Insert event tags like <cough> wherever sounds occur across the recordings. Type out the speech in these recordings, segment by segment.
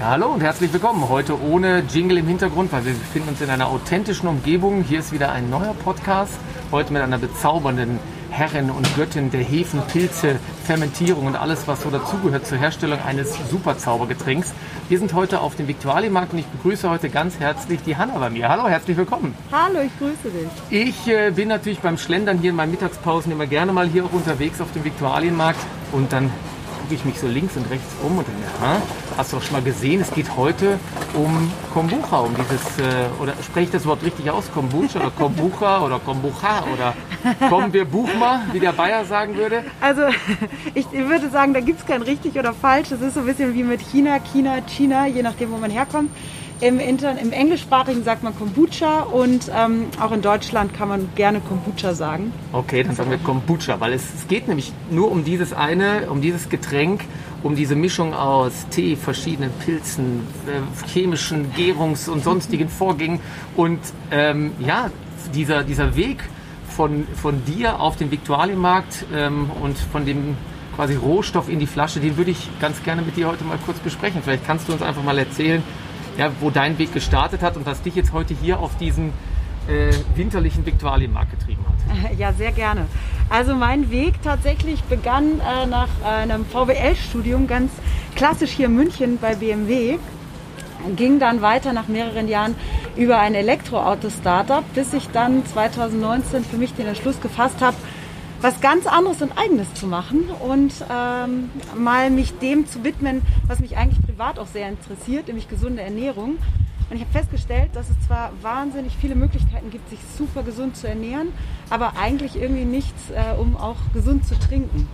Ja, hallo und herzlich willkommen. Heute ohne Jingle im Hintergrund, weil wir befinden uns in einer authentischen Umgebung. Hier ist wieder ein neuer Podcast. Heute mit einer bezaubernden Herrin und Göttin der Hefen, Pilze, Fermentierung und alles, was so dazugehört zur Herstellung eines Superzaubergetränks. Wir sind heute auf dem Viktualienmarkt und ich begrüße heute ganz herzlich die Hanna bei mir. Hallo, herzlich willkommen. Hallo, ich grüße dich. Ich äh, bin natürlich beim Schlendern hier in meinen Mittagspausen immer gerne mal hier auch unterwegs auf dem Viktualienmarkt und dann gucke ich mich so links und rechts um und denke, aha, hast du doch schon mal gesehen, es geht heute um Kombucha, um dieses, äh, oder spreche ich das Wort richtig aus, Kombucha oder Kombucha oder Kombucha oder kommen wir Buchma, wie der Bayer sagen würde? Also <laughs> ich würde sagen, da gibt es kein richtig oder falsch. Das ist so ein bisschen wie mit China, China, China, je nachdem, wo man herkommt. Im, Inter Im Englischsprachigen sagt man Kombucha und ähm, auch in Deutschland kann man gerne Kombucha sagen. Okay, dann sagen wir Kombucha, weil es, es geht nämlich nur um dieses eine, um dieses Getränk, um diese Mischung aus Tee, verschiedenen Pilzen, äh, chemischen Gärungs- und sonstigen Vorgängen und ähm, ja, dieser, dieser Weg von, von dir auf den Viktualienmarkt ähm, und von dem quasi Rohstoff in die Flasche, den würde ich ganz gerne mit dir heute mal kurz besprechen. Vielleicht kannst du uns einfach mal erzählen, ja, wo dein Weg gestartet hat und was dich jetzt heute hier auf diesen äh, winterlichen Viktualienmarkt getrieben hat. <laughs> Ja, sehr gerne. Also mein Weg tatsächlich begann äh, nach einem VWL-Studium, ganz klassisch hier in München bei BMW. Ging dann weiter nach mehreren Jahren über ein Elektroauto-Startup, bis ich dann 2019 für mich den Entschluss gefasst habe, was ganz anderes und eigenes zu machen und ähm, mal mich dem zu widmen, was mich eigentlich privat auch sehr interessiert, nämlich gesunde Ernährung. Und ich habe festgestellt, dass es zwar wahnsinnig viele Möglichkeiten gibt, sich super gesund zu ernähren, aber eigentlich irgendwie nichts, äh, um auch gesund zu trinken.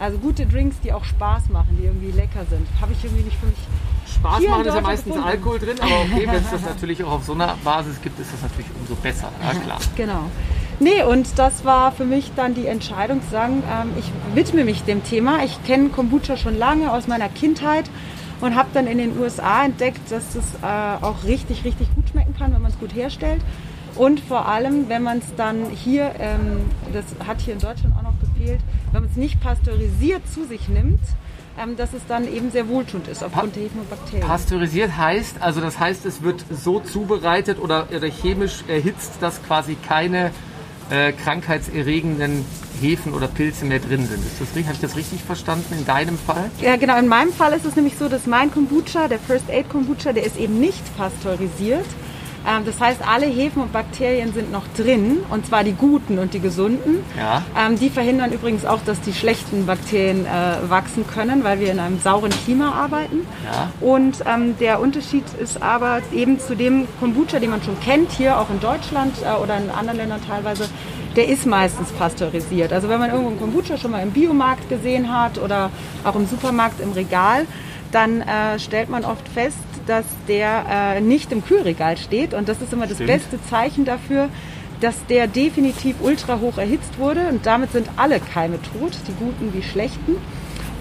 Also gute Drinks, die auch Spaß machen, die irgendwie lecker sind, habe ich irgendwie nicht für mich. Spaß machen ist ja meistens gefunden. Alkohol drin, aber okay, <laughs> wenn es das natürlich auch auf so einer Basis gibt, ist das natürlich umso besser. Ja, klar. Genau. Nee, und das war für mich dann die Entscheidung zu sagen, ähm, ich widme mich dem Thema. Ich kenne Kombucha schon lange aus meiner Kindheit und habe dann in den USA entdeckt, dass es äh, auch richtig, richtig gut schmecken kann, wenn man es gut herstellt. Und vor allem, wenn man es dann hier, ähm, das hat hier in Deutschland auch noch gefehlt, wenn man es nicht pasteurisiert zu sich nimmt, ähm, dass es dann eben sehr wohltuend ist aufgrund pa der Hämobakterien. Pasteurisiert heißt, also das heißt, es wird so zubereitet oder, oder chemisch erhitzt, dass quasi keine äh, krankheitserregenden Hefen oder Pilze mehr drin sind. Ist das? Habe ich das richtig verstanden in deinem Fall? Ja, genau. In meinem Fall ist es nämlich so, dass mein Kombucha, der First Aid Kombucha, der ist eben nicht pasteurisiert. Ähm, das heißt, alle Hefen und Bakterien sind noch drin, und zwar die guten und die gesunden. Ja. Ähm, die verhindern übrigens auch, dass die schlechten Bakterien äh, wachsen können, weil wir in einem sauren Klima arbeiten. Ja. Und ähm, der Unterschied ist aber eben zu dem Kombucha, den man schon kennt, hier auch in Deutschland äh, oder in anderen Ländern teilweise, der ist meistens pasteurisiert. Also wenn man irgendwo einen Kombucha schon mal im Biomarkt gesehen hat oder auch im Supermarkt im Regal, dann äh, stellt man oft fest, dass der äh, nicht im Kühlregal steht. Und das ist immer das beste Zeichen dafür, dass der definitiv ultra hoch erhitzt wurde. Und damit sind alle Keime tot, die guten wie schlechten.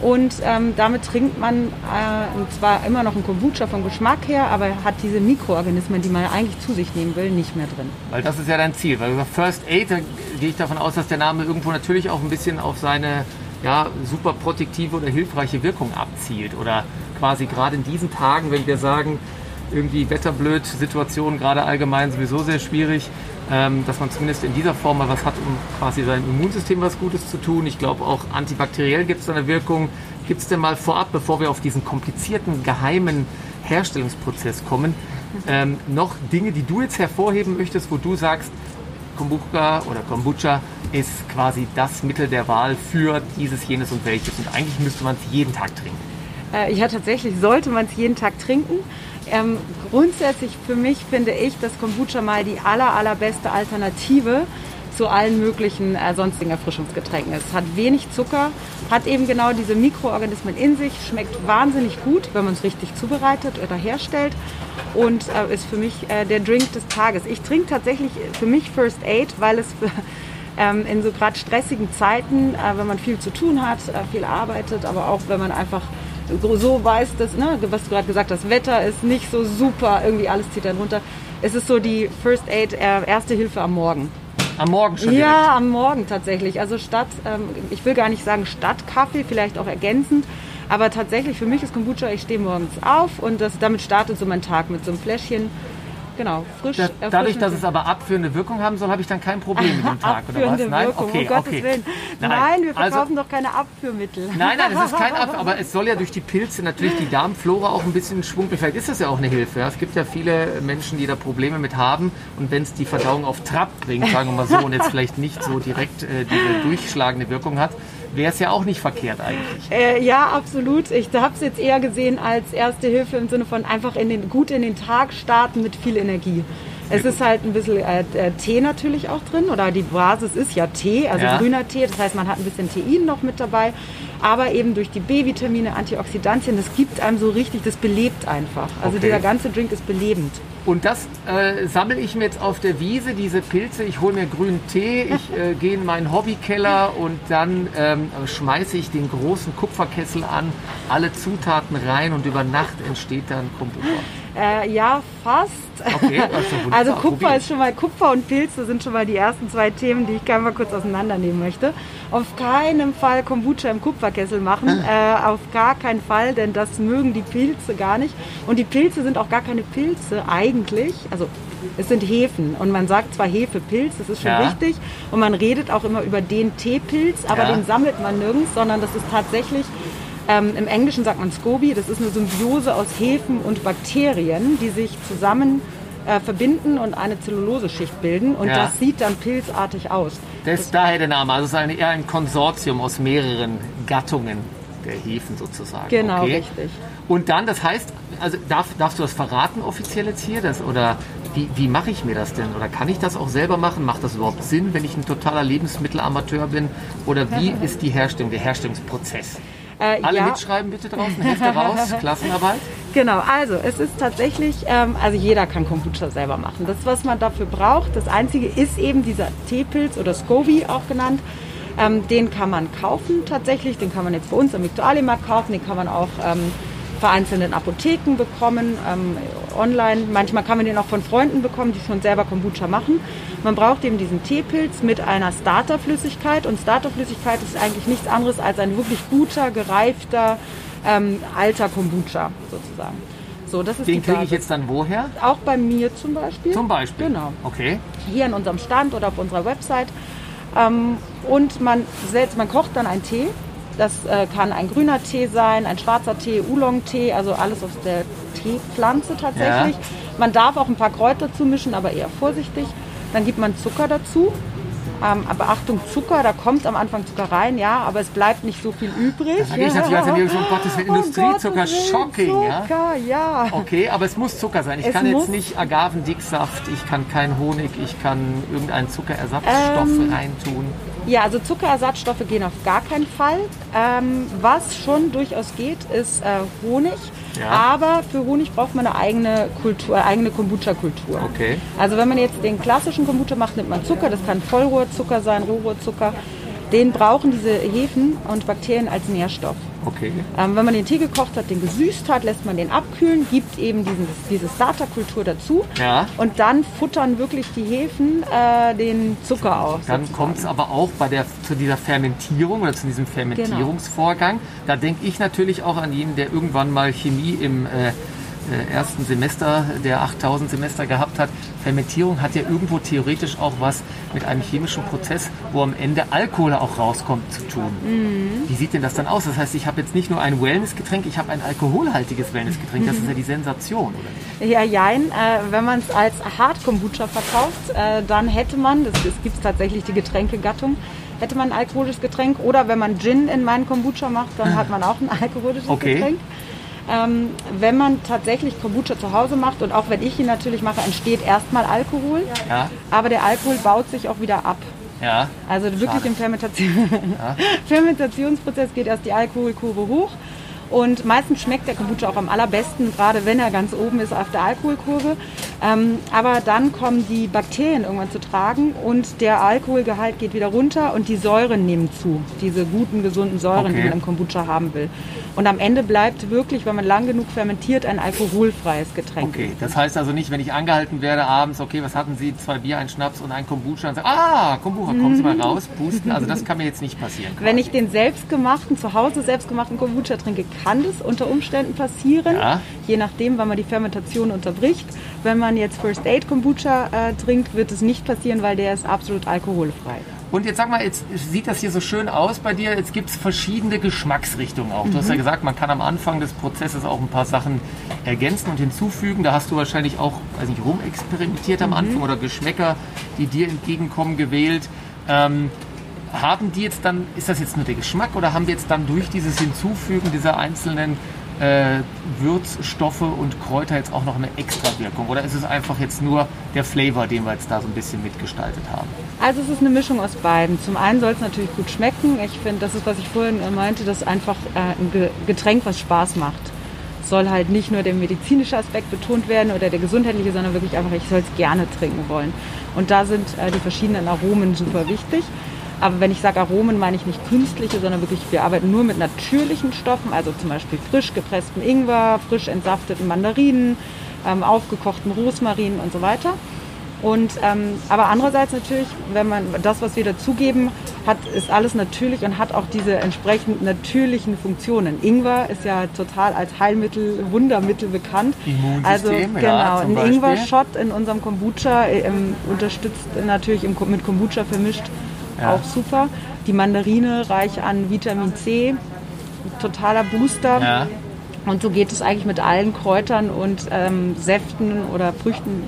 Und ähm, damit trinkt man äh, und zwar immer noch ein Kombucha vom Geschmack her, aber hat diese Mikroorganismen, die man eigentlich zu sich nehmen will, nicht mehr drin. Weil das ist ja dein Ziel. Weil First Aid, da gehe ich davon aus, dass der Name irgendwo natürlich auch ein bisschen auf seine ja, super protektive oder hilfreiche Wirkung abzielt. Oder quasi gerade in diesen Tagen, wenn wir sagen, irgendwie wetterblöd, Situation gerade allgemein sowieso sehr schwierig, ähm, dass man zumindest in dieser Form mal was hat, um quasi sein Immunsystem was Gutes zu tun. Ich glaube auch antibakteriell gibt es eine Wirkung. Gibt es denn mal vorab, bevor wir auf diesen komplizierten, geheimen Herstellungsprozess kommen, ähm, noch Dinge, die du jetzt hervorheben möchtest, wo du sagst, Kombucha oder Kombucha ist quasi das Mittel der Wahl für dieses, jenes und welches. Und eigentlich müsste man es jeden Tag trinken. Äh, ja, tatsächlich sollte man es jeden Tag trinken. Ähm, grundsätzlich für mich finde ich, dass Kombucha mal die aller, allerbeste Alternative zu allen möglichen äh, sonstigen Erfrischungsgetränken. Es hat wenig Zucker, hat eben genau diese Mikroorganismen in sich, schmeckt wahnsinnig gut, wenn man es richtig zubereitet oder herstellt und äh, ist für mich äh, der Drink des Tages. Ich trinke tatsächlich für mich First Aid, weil es für, <laughs> ähm, in so gerade stressigen Zeiten, äh, wenn man viel zu tun hat, äh, viel arbeitet, aber auch wenn man einfach so weiß, dass, ne, was du gerade gesagt hast, Wetter ist nicht so super, irgendwie alles zieht dann runter. Es ist so die First Aid, äh, erste Hilfe am Morgen. Am Morgen schon? Ja, direkt. am Morgen tatsächlich. Also statt, ähm, ich will gar nicht sagen statt Kaffee, vielleicht auch ergänzend, Aber tatsächlich, für mich ist Kombucha, ich stehe morgens auf und das, damit startet so mein Tag mit so einem Fläschchen Genau, frisch. Da, dadurch, dass es aber abführende Wirkung haben soll, habe ich dann kein Problem mit dem Tag, oder was? Nein, Wirkung, okay, um okay. Willen. Nein, nein wir verkaufen also, doch keine Abführmittel. Nein, nein, es ist kein Abführ, aber es soll ja durch die Pilze natürlich die Darmflora auch ein bisschen schwung. Vielleicht ist das ja auch eine Hilfe. Ja? Es gibt ja viele Menschen, die da Probleme mit haben und wenn es die Verdauung auf Trab bringt, sagen wir mal so, und jetzt vielleicht nicht so direkt äh, diese durchschlagende Wirkung hat, wäre es ja auch nicht verkehrt eigentlich. Äh, ja, absolut. Ich habe es jetzt eher gesehen als erste Hilfe im Sinne von einfach in den, gut in den Tag starten mit viel Energie. Es ist halt ein bisschen äh, äh, Tee natürlich auch drin oder die Basis ist ja Tee, also ja. grüner Tee. Das heißt, man hat ein bisschen Tein noch mit dabei, aber eben durch die B-Vitamine, Antioxidantien, das gibt einem so richtig, das belebt einfach. Also okay. dieser ganze Drink ist belebend. Und das äh, sammle ich mir jetzt auf der Wiese, diese Pilze. Ich hole mir grünen Tee, ich <laughs> äh, gehe in meinen Hobbykeller und dann ähm, schmeiße ich den großen Kupferkessel an, alle Zutaten rein und über Nacht entsteht dann Kombucha. Äh, ja, fast. Okay, also, <laughs> also Kupfer ist schon mal, Kupfer und Pilze sind schon mal die ersten zwei Themen, die ich gerne mal kurz auseinandernehmen möchte. Auf keinen Fall Kombucha im Kupferkessel machen, <laughs> äh, auf gar keinen Fall, denn das mögen die Pilze gar nicht. Und die Pilze sind auch gar keine Pilze eigentlich, also es sind Hefen und man sagt zwar Hefepilz, das ist schon ja. richtig und man redet auch immer über den Teepilz, aber ja. den sammelt man nirgends, sondern das ist tatsächlich ähm, Im Englischen sagt man SCOBY, das ist eine Symbiose aus Hefen und Bakterien, die sich zusammen äh, verbinden und eine Zelluloseschicht bilden und ja. das sieht dann pilzartig aus. Das ist daher der Name, also es ist eine, eher ein Konsortium aus mehreren Gattungen der Hefen sozusagen. Genau, okay. richtig. Und dann, das heißt, also darf, darfst du das verraten offiziell jetzt hier? Das, oder wie, wie mache ich mir das denn? Oder kann ich das auch selber machen? Macht das überhaupt Sinn, wenn ich ein totaler Lebensmittelamateur bin? Oder wie <laughs> ist die Herstellung, der Herstellungsprozess? Äh, Alle ja. mitschreiben bitte draußen, Hefte <laughs> raus, Klassenarbeit. Genau, also es ist tatsächlich, ähm, also jeder kann Kombucha selber machen. Das, was man dafür braucht, das Einzige ist eben dieser Teepilz oder Scoby auch genannt. Ähm, den kann man kaufen tatsächlich, den kann man jetzt bei uns am Viktualienmarkt kaufen, den kann man auch ähm, vereinzelten Apotheken bekommen, ähm, online. Manchmal kann man den auch von Freunden bekommen, die schon selber Kombucha machen. Man braucht eben diesen Teepilz mit einer Starterflüssigkeit und Starterflüssigkeit ist eigentlich nichts anderes als ein wirklich guter, gereifter, ähm, alter Kombucha sozusagen. So, das ist Den kriege ich jetzt dann woher? Auch bei mir zum Beispiel. Zum Beispiel? Genau. Okay. Hier an unserem Stand oder auf unserer Website. Ähm, und man, selbst, man kocht dann einen Tee das äh, kann ein grüner Tee sein, ein schwarzer Tee, Oolong-Tee, also alles aus der Teepflanze tatsächlich. Ja. Man darf auch ein paar Kräuter zumischen, aber eher vorsichtig. Dann gibt man Zucker dazu. Ähm, aber Achtung, Zucker, da kommt am Anfang Zucker rein, ja, aber es bleibt nicht so viel übrig. Da gehe ich natürlich als Ernährungs- um Gottes Willen, Industriezucker, oh shocking, Zucker, ja? ja. Okay, aber es muss Zucker sein. Ich es kann jetzt nicht Agavendicksaft, ich kann keinen Honig, ich kann irgendeinen Zuckerersatzstoff ähm, reintun. Ja, also Zuckerersatzstoffe gehen auf gar keinen Fall. Ähm, was schon durchaus geht, ist äh, Honig. Ja. Aber für Honig braucht man eine eigene Kultur, eigene Kombucha-Kultur. Okay. Also wenn man jetzt den klassischen Kombucha macht, nimmt man Zucker. Das kann Vollrohrzucker sein, Rohrohrzucker. Den brauchen diese Hefen und Bakterien als Nährstoff. Okay. Ähm, wenn man den Tee gekocht hat, den gesüßt hat, lässt man den abkühlen, gibt eben diesen, diese Starterkultur dazu. Ja. Und dann futtern wirklich die Hefen äh, den Zucker auf. Dann kommt es aber auch bei der, zu dieser Fermentierung oder zu diesem Fermentierungsvorgang. Genau. Da denke ich natürlich auch an jeden, der irgendwann mal Chemie im äh, äh, ersten Semester der 8000 Semester gehabt hat. Fermentierung hat ja irgendwo theoretisch auch was mit einem chemischen Prozess, wo am Ende Alkohol auch rauskommt, zu tun. Mhm. Wie sieht denn das dann aus? Das heißt, ich habe jetzt nicht nur ein Wellnessgetränk, ich habe ein alkoholhaltiges Wellnessgetränk. Das ist ja die Sensation, oder? Ja, jein. Äh, wenn man es als Hard Kombucha verkauft, äh, dann hätte man, das, das gibt es tatsächlich die Getränkegattung, hätte man ein alkoholisches Getränk. Oder wenn man Gin in meinen Kombucha macht, dann hat man auch ein alkoholisches okay. Getränk. Ähm, wenn man tatsächlich Kombucha zu Hause macht und auch wenn ich ihn natürlich mache, entsteht erstmal Alkohol. Ja. Aber der Alkohol baut sich auch wieder ab. Ja. Also wirklich Schade. im Fermentation ja. <laughs> Fermentationsprozess geht erst die Alkoholkurve hoch. Und meistens schmeckt der Kombucha auch am allerbesten, gerade wenn er ganz oben ist auf der Alkoholkurve. Ähm, aber dann kommen die Bakterien irgendwann zu tragen und der Alkoholgehalt geht wieder runter und die Säuren nehmen zu. Diese guten, gesunden Säuren, Okay. die man im Kombucha haben will. Und am Ende bleibt wirklich, wenn man lang genug fermentiert, ein alkoholfreies Getränk. Okay, das heißt also nicht, wenn ich angehalten werde abends, okay, was hatten Sie? Zwei Bier, ein Schnaps und ein Kombucha und sagen, ah, Kombucha, kommen Sie mal raus, pusten. Also das kann mir jetzt nicht passieren. <laughs> Wenn ich den selbstgemachten, zu Hause selbstgemachten Kombucha trinke, kann das unter Umständen passieren. Ja. Je nachdem, wann man die Fermentation unterbricht. Wenn man jetzt First Aid Kombucha äh, trinkt, wird es nicht passieren, weil der ist absolut alkoholfrei. Und jetzt sag mal, jetzt sieht das hier so schön aus bei dir. Jetzt gibt es verschiedene Geschmacksrichtungen auch. Du hast ja gesagt, man kann am Anfang des Prozesses auch ein paar Sachen ergänzen und hinzufügen. Da hast du wahrscheinlich auch, weiß nicht, rumexperimentiert am Anfang oder Geschmäcker, die dir entgegenkommen, gewählt. Ähm, haben die jetzt dann, ist das jetzt nur der Geschmack oder haben wir jetzt dann durch dieses Hinzufügen dieser einzelnen äh, Würzstoffe und Kräuter jetzt auch noch eine Extrawirkung? Oder ist es einfach jetzt nur der Flavor, den wir jetzt da so ein bisschen mitgestaltet haben? Also es ist eine Mischung aus beiden. Zum einen soll es natürlich gut schmecken. Ich finde, das ist, was ich vorhin meinte, das ist einfach äh, ein Ge- Getränk, was Spaß macht. Soll halt nicht nur der medizinische Aspekt betont werden oder der gesundheitliche, sondern wirklich einfach, ich soll es gerne trinken wollen. Und da sind äh, die verschiedenen Aromen super wichtig. Aber wenn ich sage Aromen, meine ich nicht künstliche, sondern wirklich, wir arbeiten nur mit natürlichen Stoffen, also zum Beispiel frisch gepressten Ingwer, frisch entsafteten Mandarinen, ähm, aufgekochten Rosmarin und so weiter. Und, ähm, aber andererseits natürlich, wenn man das, was wir dazugeben, hat, ist alles natürlich und hat auch diese entsprechend natürlichen Funktionen. Ingwer ist ja total als Heilmittel, Wundermittel bekannt. Also ja, genau, zum ein. Ingwer-Shot in unserem Kombucha ähm, unterstützt natürlich im, mit Kombucha vermischt Ja. auch super. Die Mandarine reich an Vitamin C, totaler Booster. Ja. Und so geht es eigentlich mit allen Kräutern und ähm, Säften oder Früchten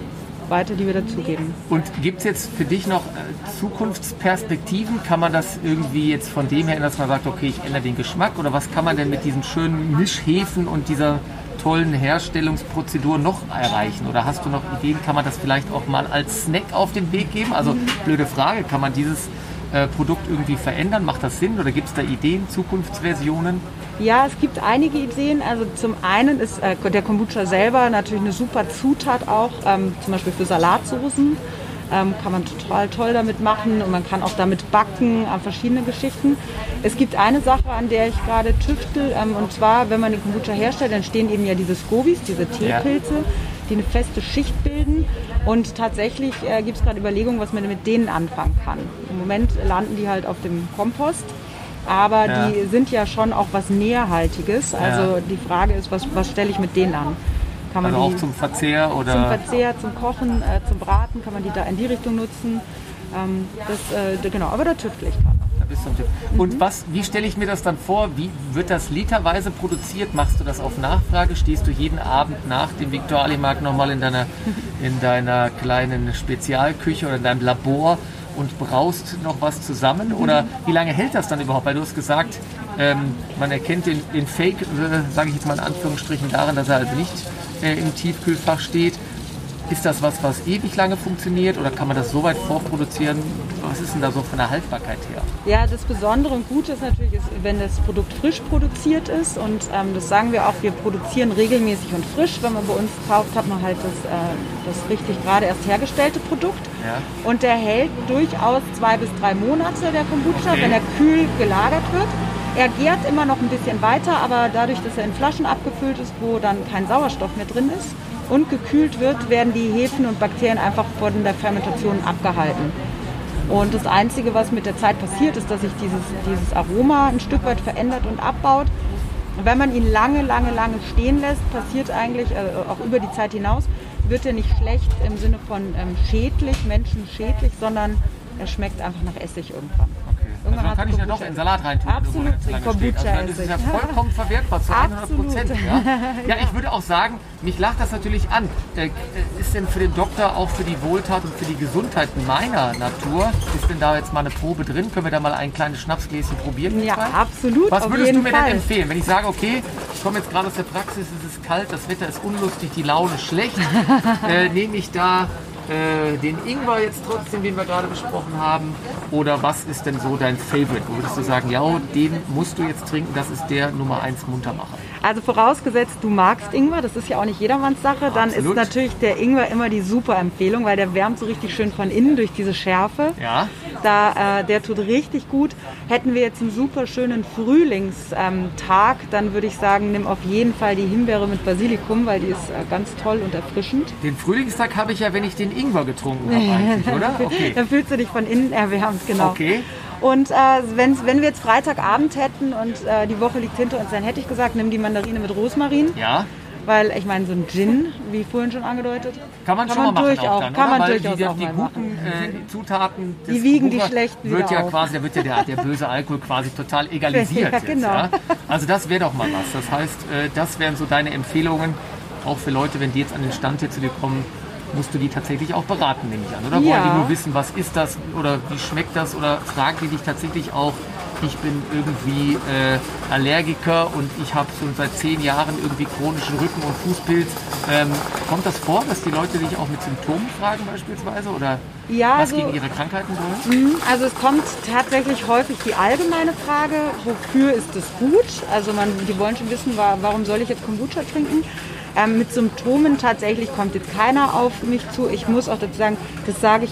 weiter, die wir dazugeben. Und gibt es jetzt für dich noch äh, Zukunftsperspektiven? Kann man das irgendwie jetzt von dem her ändern, dass man sagt, okay, ich ändere den Geschmack? Oder was kann man denn mit diesen schönen Mischhefen und dieser tollen Herstellungsprozedur noch erreichen? Oder hast du noch Ideen? Kann man das vielleicht auch mal als Snack auf den Weg geben? Also, blöde Frage, kann man dieses äh, Produkt irgendwie verändern? Macht das Sinn? Oder gibt es da Ideen, Zukunftsversionen? Ja, es gibt einige Ideen. Also zum einen ist äh, der Kombucha selber natürlich eine super Zutat auch, ähm, zum Beispiel für Salatsoßen. Ähm, kann man total toll damit machen und man kann auch damit backen, äh, verschiedene Geschichten. Es gibt eine Sache, an der ich gerade tüftel, ähm, und zwar, wenn man den Kombucha herstellt, dann stehen eben ja diese Scobies, diese Teepilze, die eine feste Schicht bilden. Und tatsächlich äh, gibt es gerade Überlegungen, was man mit denen anfangen kann. Im Moment landen die halt auf dem Kompost. Aber Ja. die sind ja schon auch was Nährhaltiges. Also Ja. die Frage ist, was, was stelle ich mit denen an? Kann man Also auch die zum Verzehr oder. zum Verzehr, zum Kochen, äh, zum Braten, kann man die da in die Richtung nutzen? Ähm, das, äh, genau, aber da tüftel ich gerade. Du am Tipp. Und was, wie stelle ich mir das dann vor? Wie wird das literweise produziert? Machst du das auf Nachfrage? Stehst du jeden Abend nach dem Viktualienmarkt nochmal in deiner, in deiner kleinen Spezialküche oder in deinem Labor und braust noch was zusammen? Oder wie lange hält das dann überhaupt? Weil du hast gesagt, ähm, man erkennt den, den Fake, äh, sage ich jetzt mal in Anführungsstrichen, daran, dass er also nicht äh, im Tiefkühlfach steht. Ist das was, was ewig lange funktioniert oder kann man das so weit vorproduzieren? Was ist denn da so von der Haltbarkeit her? Ja, das Besondere und Gute ist natürlich, ist, wenn das Produkt frisch produziert ist. Und ähm, das sagen wir auch, wir produzieren regelmäßig und frisch. Wenn man bei uns kauft, hat man halt das, äh, das richtig gerade erst hergestellte Produkt. Ja. Und der hält durchaus zwei bis drei Monate, der Kombucha, Okay. wenn er kühl gelagert wird. Er gärt immer noch ein bisschen weiter, aber dadurch, dass er in Flaschen abgefüllt ist, wo dann kein Sauerstoff mehr drin ist und gekühlt wird, werden die Hefen und Bakterien einfach von der Fermentation abgehalten. Und das Einzige, was mit der Zeit passiert, ist, dass sich dieses, dieses Aroma ein Stück weit verändert und abbaut. Wenn man ihn lange, lange, lange stehen lässt, passiert eigentlich, äh, auch über die Zeit hinaus, wird er nicht schlecht im Sinne von ähm, schädlich, menschenschädlich, sondern er schmeckt einfach nach Essig irgendwann. Also Irgendwann dann hat kann ich ja Kombucha doch in Salat reintun. Absolut, lange steht. Also dann ist es ja vollkommen verwertbar zu 100 Prozent. Ja? <laughs> ja, ich würde auch sagen, mich lacht das natürlich an. Äh, Ist denn für den Doktor auch für die Wohltat und für die Gesundheit meiner Natur, ist denn da jetzt mal eine Probe drin? Können wir da mal ein kleines Schnapsgläschen probieren? Ja, Michael? absolut. Was würdest du mir Fall. denn empfehlen, wenn ich sage, okay, ich komme jetzt gerade aus der Praxis, es ist kalt, das Wetter ist unlustig, die Laune schlecht, <laughs> äh, nehme ich da äh, den Ingwer jetzt trotzdem, den wir gerade besprochen haben, oder was ist denn so dein Favorite? Würdest du sagen, ja, den musst du jetzt trinken, das ist der Nummer 1 Muntermacher? Also vorausgesetzt, du magst Ingwer, das ist ja auch nicht jedermanns Sache, dann Absolut. ist natürlich der Ingwer immer die super Empfehlung, weil der wärmt so richtig schön von innen durch diese Schärfe. Ja. Da, äh, der tut richtig gut. Hätten wir jetzt einen super schönen Frühlingstag, Tag, dann würde ich sagen, nimm auf jeden Fall die Himbeere mit Basilikum, weil die ist äh, ganz toll und erfrischend. Den Frühlingstag habe ich ja, wenn ich den Ingwer getrunken habe eigentlich, <laughs> oder? Okay. Dann fühlst du dich von innen erwärmt, genau. Okay. Und äh, wenn, wenn wir jetzt Freitagabend hätten und äh, die Woche liegt hinter uns, dann hätte ich gesagt, nimm die Mandarine mit Rosmarin. Ja. Weil ich meine, so ein Gin, wie vorhin schon angedeutet, Kann man Kann schon man mal machen auch dann, kann man Weil durchaus die, auch die guten äh, Zutaten Die wiegen die Kuchen schlechten wird ja auf. quasi, da wird ja der, der böse Alkohol quasi total egalisiert. <laughs> Ja, jetzt, genau. ja? Also das wäre doch mal was. Das heißt, äh, das wären so deine Empfehlungen, auch für Leute, wenn die jetzt an den Stand hier zu dir kommen, musst du die tatsächlich auch beraten, nehme ich an. Oder wollen Ja. die nur wissen, was ist das oder wie schmeckt das oder fragen die dich tatsächlich auch, ich bin irgendwie äh, Allergiker und ich habe schon seit zehn Jahren irgendwie chronischen Rücken- und Fußpilz. Ähm, kommt das vor, dass die Leute dich auch mit Symptomen fragen beispielsweise oder Ja, was also- gegen ihre Krankheiten wollen? Also es kommt tatsächlich häufig die allgemeine Frage, wofür ist es gut? Also man, die wollen schon wissen, wa- warum soll ich jetzt Kombucha trinken? Ähm, mit Symptomen tatsächlich kommt jetzt keiner auf mich zu. Ich muss auch dazu sagen, das sage ich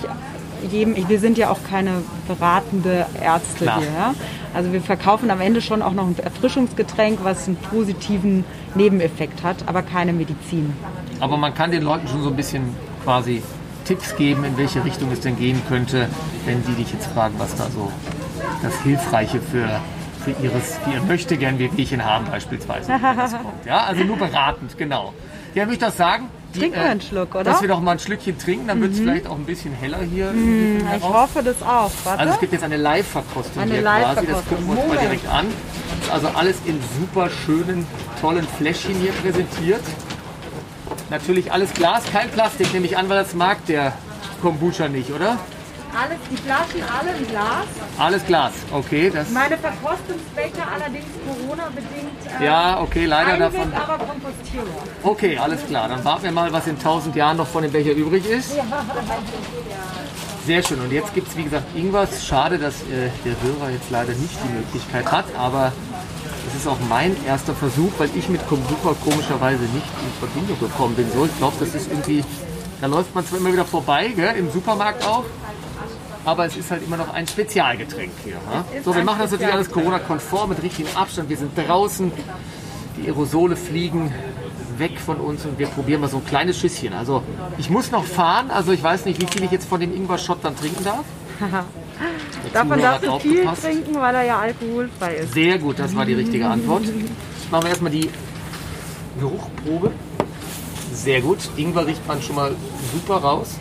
jedem, ich- wir sind ja auch keine beratende Ärzte Klar. hier. Ja? Also wir verkaufen am Ende schon auch noch ein Erfrischungsgetränk, was einen positiven Nebeneffekt hat, aber keine Medizin. Aber man kann den Leuten schon so ein bisschen quasi Tipps geben, in welche Richtung es denn gehen könnte, wenn die dich jetzt fragen, was da so das Hilfreiche für, für, ihres, für ihr Möchtegern Wehwehchen haben beispielsweise. wenn <laughs> das kommt. Ja, also nur beratend, genau. Ja, würde ich das sagen? Die, Trinken wir einen Schluck, oder? Mhm. Dass wir doch mal ein Schlückchen trinken, dann wird es vielleicht auch ein bisschen heller hier. hinten Ich hoffe das auch. Warte. Also es gibt jetzt eine Live-Verkostung Eine hier quasi. Das gucken wir uns mal direkt an. Also alles in super schönen, tollen Fläschchen hier präsentiert. Natürlich alles Glas, kein Plastik, nehme ich an, weil das mag der Kombucha nicht, oder? Alles, die Flaschen alle im Glas. Alles Glas, okay. Das, Meine Verkostungsbecher allerdings Corona-bedingt. Äh, ja, okay, leider Einweg, davon. aber kompostierbar. Okay, alles klar. Dann warten wir mal, was in 1000 Jahren noch von dem Becher übrig ist. Sehr schön. Und jetzt gibt es, wie gesagt, Ingwers. Schade, dass äh, der Hörer jetzt leider nicht die Möglichkeit hat, aber es ist auch mein erster Versuch, weil ich mit Kombucha komischerweise nicht in Verbindung gekommen bin. So, ich glaube, das ist irgendwie, da läuft man zwar immer wieder vorbei, gell, im Supermarkt auch, aber es ist halt immer noch ein Spezialgetränk hier. Ne? So, wir machen das natürlich alles. Corona-konform mit richtigem Abstand. Wir sind draußen, die Aerosole fliegen weg von uns und wir probieren mal so ein kleines Schüsschen. Also ich muss noch fahren, also ich weiß nicht, wie viel ich jetzt von dem Ingwer-Shot dann trinken darf. <laughs> Davon darfst du viel aufgepasst. trinken, weil er ja alkoholfrei ist. Sehr gut, das war die richtige Antwort. Machen wir erstmal die Geruchprobe. Sehr gut. Ingwer riecht man schon mal super raus.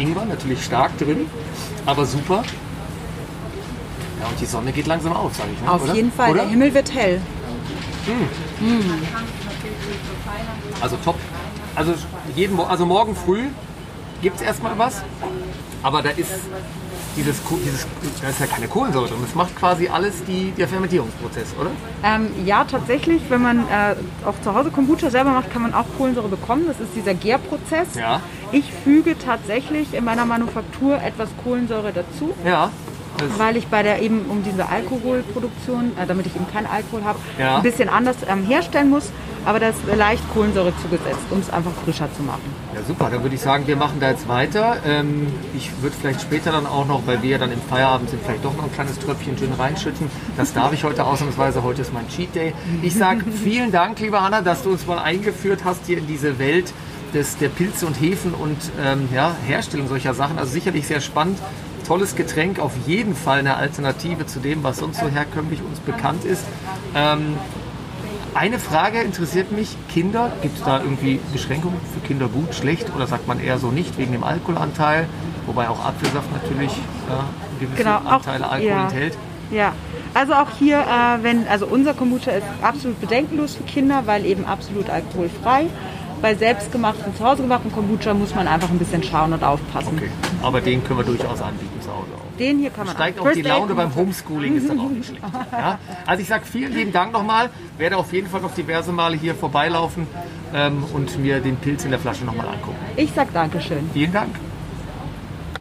Ingwer natürlich stark drin, aber super. Ja, und die Sonne geht langsam auf, sage ich. Ne? Auf Oder? jeden Fall, Oder? der Himmel wird hell. Also top. Also, jeden, Mo- also morgen früh gibt es erstmal was. Aber da ist dieses, dieses, da ist ja keine Kohlensäure drin. Das macht quasi alles die, der Fermentierungsprozess, oder? Ähm, ja, tatsächlich, wenn man äh, auch zu Hause Kombucha selber macht, kann man auch Kohlensäure bekommen. Das ist dieser Gärprozess. Ja. Ich füge tatsächlich in meiner Manufaktur etwas Kohlensäure dazu. Ja. Das, weil ich bei der eben um diese Alkoholproduktion, äh, damit ich eben keinen Alkohol habe, Ja. ein bisschen anders ähm, herstellen muss. Aber da ist leicht Kohlensäure zugesetzt, um es einfach frischer zu machen. ja, super. Dann würde ich sagen, wir machen da jetzt weiter. Ähm, ich würde vielleicht später dann auch noch, weil wir ja dann im Feierabend sind, vielleicht doch noch ein kleines Tröpfchen Gin reinschütten. Das darf ich heute ausnahmsweise. Heute ist mein Cheat Day. Ich sage vielen Dank, liebe Hanna, dass du uns mal eingeführt hast hier in diese Welt des, der Pilze und Hefen und ähm, ja, Herstellung solcher Sachen. Also sicherlich sehr spannend. Tolles Getränk, auf jeden Fall eine Alternative zu dem, was sonst so herkömmlich uns bekannt ist. Ähm, eine Frage interessiert mich, Kinder, gibt es da irgendwie Beschränkungen für Kinder gut, schlecht oder sagt man eher so nicht wegen dem Alkoholanteil, wobei auch Apfelsaft natürlich ja, gewisse Genau, auch- Anteile Alkohol ja. enthält. Ja, also auch hier, äh, wenn, also unser Kombucha ist absolut bedenkenlos für Kinder, weil eben absolut alkoholfrei. Bei selbstgemachten, zu Hause gemachten Kombucha muss man einfach ein bisschen schauen und aufpassen. Okay. Aber den können wir durchaus anbieten zu Hause auch. Den hier kann man Steigt auch die Laune beim. Homeschooling, ist dann auch nicht schlecht. Ja? Also ich sage vielen lieben Dank nochmal, werde auf jeden Fall noch diverse Male hier vorbeilaufen ähm, und mir den Pilz in der Flasche nochmal angucken. Ich sag Dankeschön. Vielen Dank.